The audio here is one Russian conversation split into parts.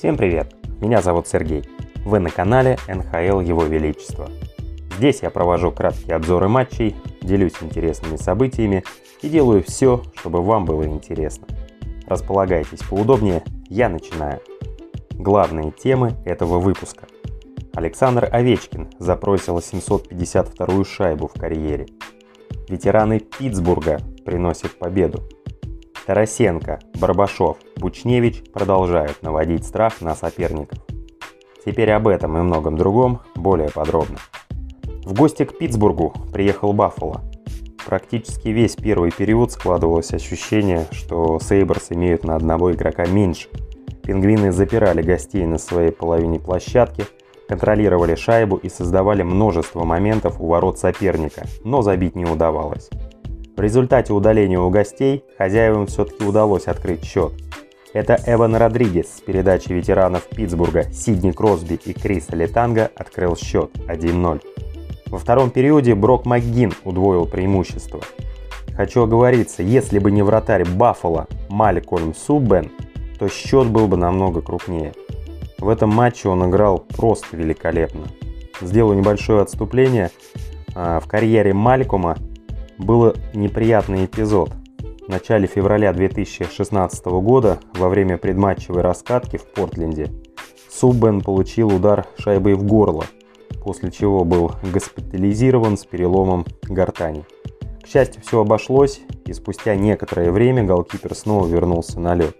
Всем привет! Меня зовут Сергей. Вы на канале НХЛ Его Величество. Здесь я провожу краткие обзоры матчей, делюсь интересными событиями и делаю все, чтобы вам было интересно. Располагайтесь поудобнее, я начинаю. Главные темы этого выпуска. Александр Овечкин забросил 752-ю шайбу в карьере. Ветераны Питтсбурга приносят победу. Тарасенко, Барбашов, Бучневич продолжают наводить страх на соперников. Теперь об этом и многом другом более подробно. В гости к Питтсбургу приехал Баффало. Практически весь первый период складывалось ощущение, что Сейберс имеют на одного игрока меньше. Пингвины запирали гостей на своей половине площадки, контролировали шайбу и создавали множество моментов у ворот соперника, но забить не удавалось. В результате удаления у гостей хозяевам все-таки удалось открыть счет. Это Эван Родригес с передачи ветеранов Питтсбурга Сидни Кросби и Криса Летанга открыл счет 1-0. Во втором периоде Брок МакГин удвоил преимущество. Хочу оговориться, если бы не вратарь Баффало Малькольм Суббен, то счет был бы намного крупнее. В этом матче он играл просто великолепно. Сделаю небольшое отступление. А, в карьере Малькома был неприятный эпизод. В начале февраля 2016 года, во время предматчевой раскатки в Портленде, Суббен получил удар шайбой в горло, после чего был госпитализирован с переломом гортани. К счастью, все обошлось, и спустя некоторое время голкипер снова вернулся на лед.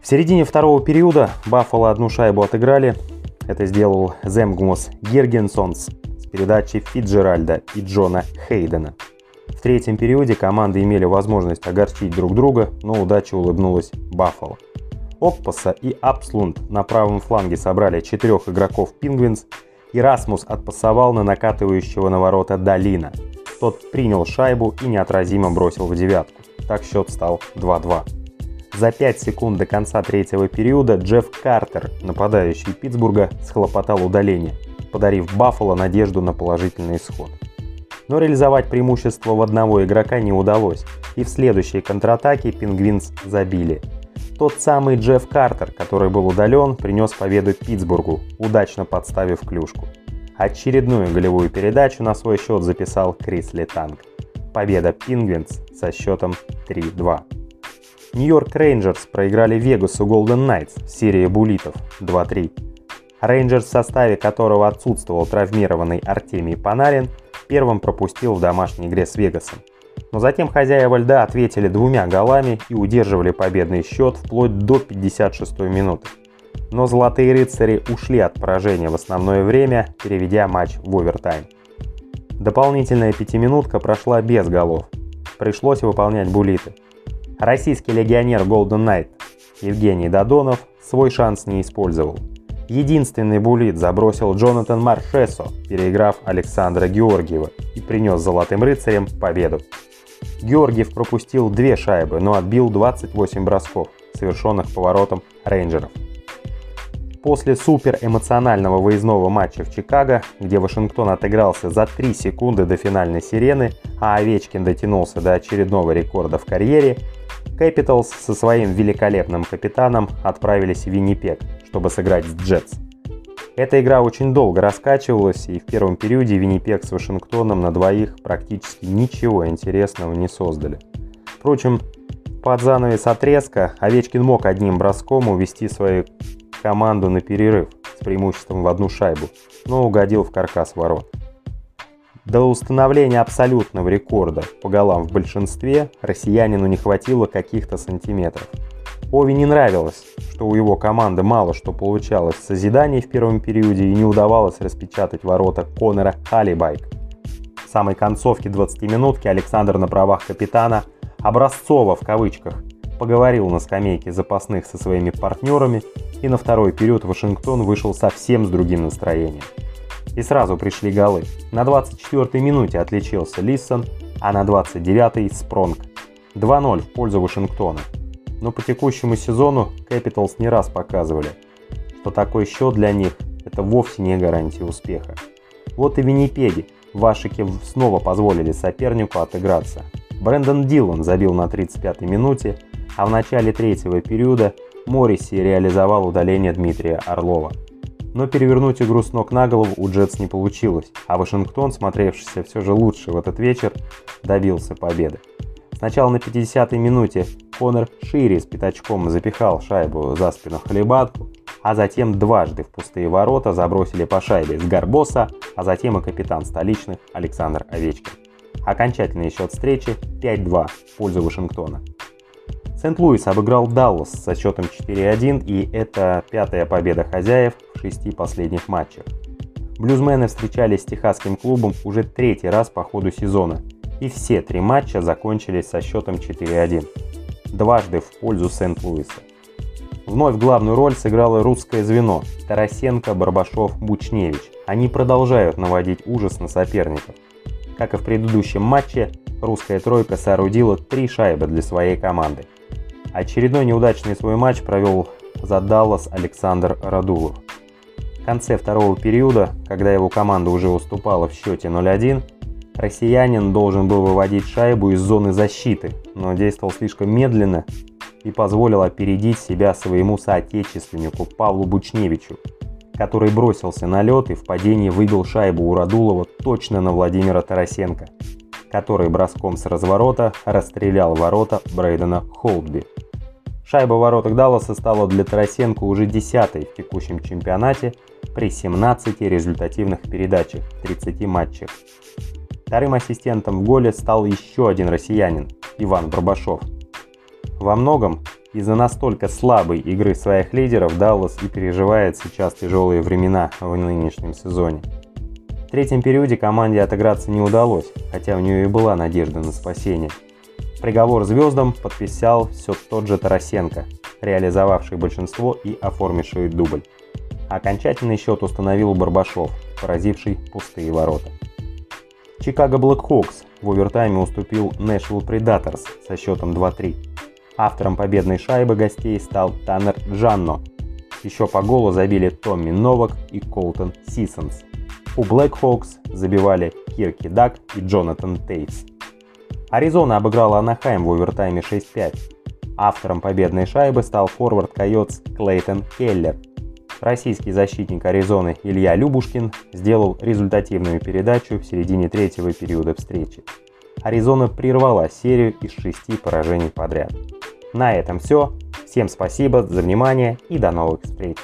В середине второго периода Баффало одну шайбу отыграли. Это сделал Земгмос Гергенсонс передачи Фиджеральда и Джона Хейдена. В третьем периоде команды имели возможность огорчить друг друга, но удача улыбнулась Баффало. Окпаса и Апслунд на правом фланге собрали четырех игроков Пингвинс, и Расмус отпасовал на накатывающего на ворота Долина. Тот принял шайбу и неотразимо бросил в девятку. Так счет стал 2-2. За 5 секунд до конца третьего периода Джефф Картер, нападающий Питтсбурга, схлопотал удаление подарив Баффало надежду на положительный исход. Но реализовать преимущество в одного игрока не удалось, и в следующей контратаке Пингвинс забили. Тот самый Джефф Картер, который был удален, принес победу Питтсбургу, удачно подставив клюшку. Очередную голевую передачу на свой счет записал Крис Летанг. Победа Пингвинс со счетом 3-2. Нью-Йорк Рейнджерс проиграли Вегасу Голден Найтс в серии булитов 2-3. Рейнджерс, в составе которого отсутствовал травмированный Артемий Панарин, первым пропустил в домашней игре с Вегасом. Но затем хозяева льда ответили двумя голами и удерживали победный счет вплоть до 56 минуты. Но золотые рыцари ушли от поражения в основное время, переведя матч в овертайм. Дополнительная пятиминутка прошла без голов. Пришлось выполнять булиты. Российский легионер Golden Knight Евгений Додонов свой шанс не использовал – Единственный булит забросил Джонатан Маршесо, переиграв Александра Георгиева и принес золотым рыцарям победу. Георгиев пропустил две шайбы, но отбил 28 бросков, совершенных поворотом рейнджеров. После суперэмоционального выездного матча в Чикаго, где Вашингтон отыгрался за 3 секунды до финальной сирены, а Овечкин дотянулся до очередного рекорда в карьере, Capitals со своим великолепным капитаном отправились в Виннипек, чтобы сыграть с Джетс. Эта игра очень долго раскачивалась, и в первом периоде Виннипек с Вашингтоном на двоих практически ничего интересного не создали. Впрочем, под занавес отрезка Овечкин мог одним броском увести свою команду на перерыв с преимуществом в одну шайбу, но угодил в каркас ворот. До установления абсолютного рекорда по голам в большинстве россиянину не хватило каких-то сантиметров. Ови не нравилось, что у его команды мало что получалось в созидании в первом периоде и не удавалось распечатать ворота Конора Халибайк. В самой концовке 20-минутки Александр на правах капитана «образцово» в кавычках поговорил на скамейке запасных со своими партнерами и на второй период Вашингтон вышел совсем с другим настроением. И сразу пришли голы. На 24-й минуте отличился Лиссон, а на 29-й Спронг. 2-0 в пользу Вашингтона. Но по текущему сезону Capitals не раз показывали, что такой счет для них – это вовсе не гарантия успеха. Вот и Виннипеги Вашики снова позволили сопернику отыграться. Брэндон Дилан забил на 35-й минуте, а в начале третьего периода Морриси реализовал удаление Дмитрия Орлова. Но перевернуть игру с ног на голову у Джетс не получилось, а Вашингтон, смотревшийся все же лучше в этот вечер, добился победы. Сначала на 50-й минуте Конор Шири с пятачком запихал шайбу за спину Халибатку, а затем дважды в пустые ворота забросили по шайбе с Гарбоса, а затем и капитан столичных Александр Овечкин. Окончательный счет встречи 5-2 в пользу Вашингтона. Сент-Луис обыграл Даллас со счетом 4-1, и это пятая победа хозяев в шести последних матчах. Блюзмены встречались с техасским клубом уже третий раз по ходу сезона, и все три матча закончились со счетом 4-1, дважды в пользу Сент-Луиса. Вновь главную роль сыграло русское звено – Тарасенко, Барбашов, Бучневич. Они продолжают наводить ужас на соперников. Как и в предыдущем матче, русская тройка соорудила три шайбы для своей команды. Очередной неудачный свой матч провел за Даллас Александр Радулов. В конце второго периода, когда его команда уже уступала в счете 0-1, россиянин должен был выводить шайбу из зоны защиты, но действовал слишком медленно и позволил опередить себя своему соотечественнику Павлу Бучневичу, который бросился на лед и в падении выбил шайбу у Радулова точно на Владимира Тарасенко, который броском с разворота расстрелял ворота Брейдена Холдби. Шайба в воротах Далласа стала для Тарасенко уже десятой в текущем чемпионате при 17 результативных передачах в 30 матчах. Вторым ассистентом в голе стал еще один россиянин – Иван Барбашов. Во многом из-за настолько слабой игры своих лидеров Даллас и переживает сейчас тяжелые времена в нынешнем сезоне. В третьем периоде команде отыграться не удалось, хотя у нее и была надежда на спасение – Приговор звездам подписал все тот же Тарасенко, реализовавший большинство и оформивший дубль. Окончательный счет установил Барбашов, поразивший пустые ворота. Чикаго Блэкхокс в овертайме уступил Нэшвилл Предаторс со счетом 2-3. Автором победной шайбы гостей стал Таннер Джанно. Еще по голу забили Томми Новак и Колтон Сисонс. У Блэкхокс забивали Кирби Дак и Джонатан Тейс. Аризона обыграла Анахайм в овертайме 6-5. Автором победной шайбы стал форвард Койотс Клейтон Келлер. Российский защитник Аризоны Илья Любушкин сделал результативную передачу в середине третьего периода встречи. Аризона прервала серию из шести поражений подряд. На этом все. Всем спасибо за внимание и до новых встреч.